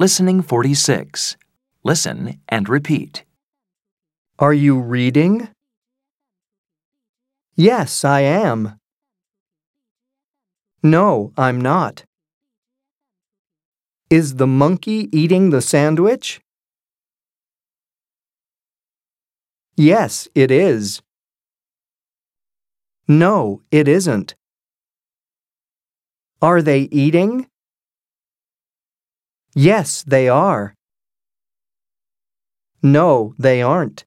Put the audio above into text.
Listening 46. Listen and repeat. Are you reading? Yes, I am. No, I'm not. Is the monkey eating the sandwich? Yes, it is. No, it isn't. Are they eating? Yes, they are. No, they aren't.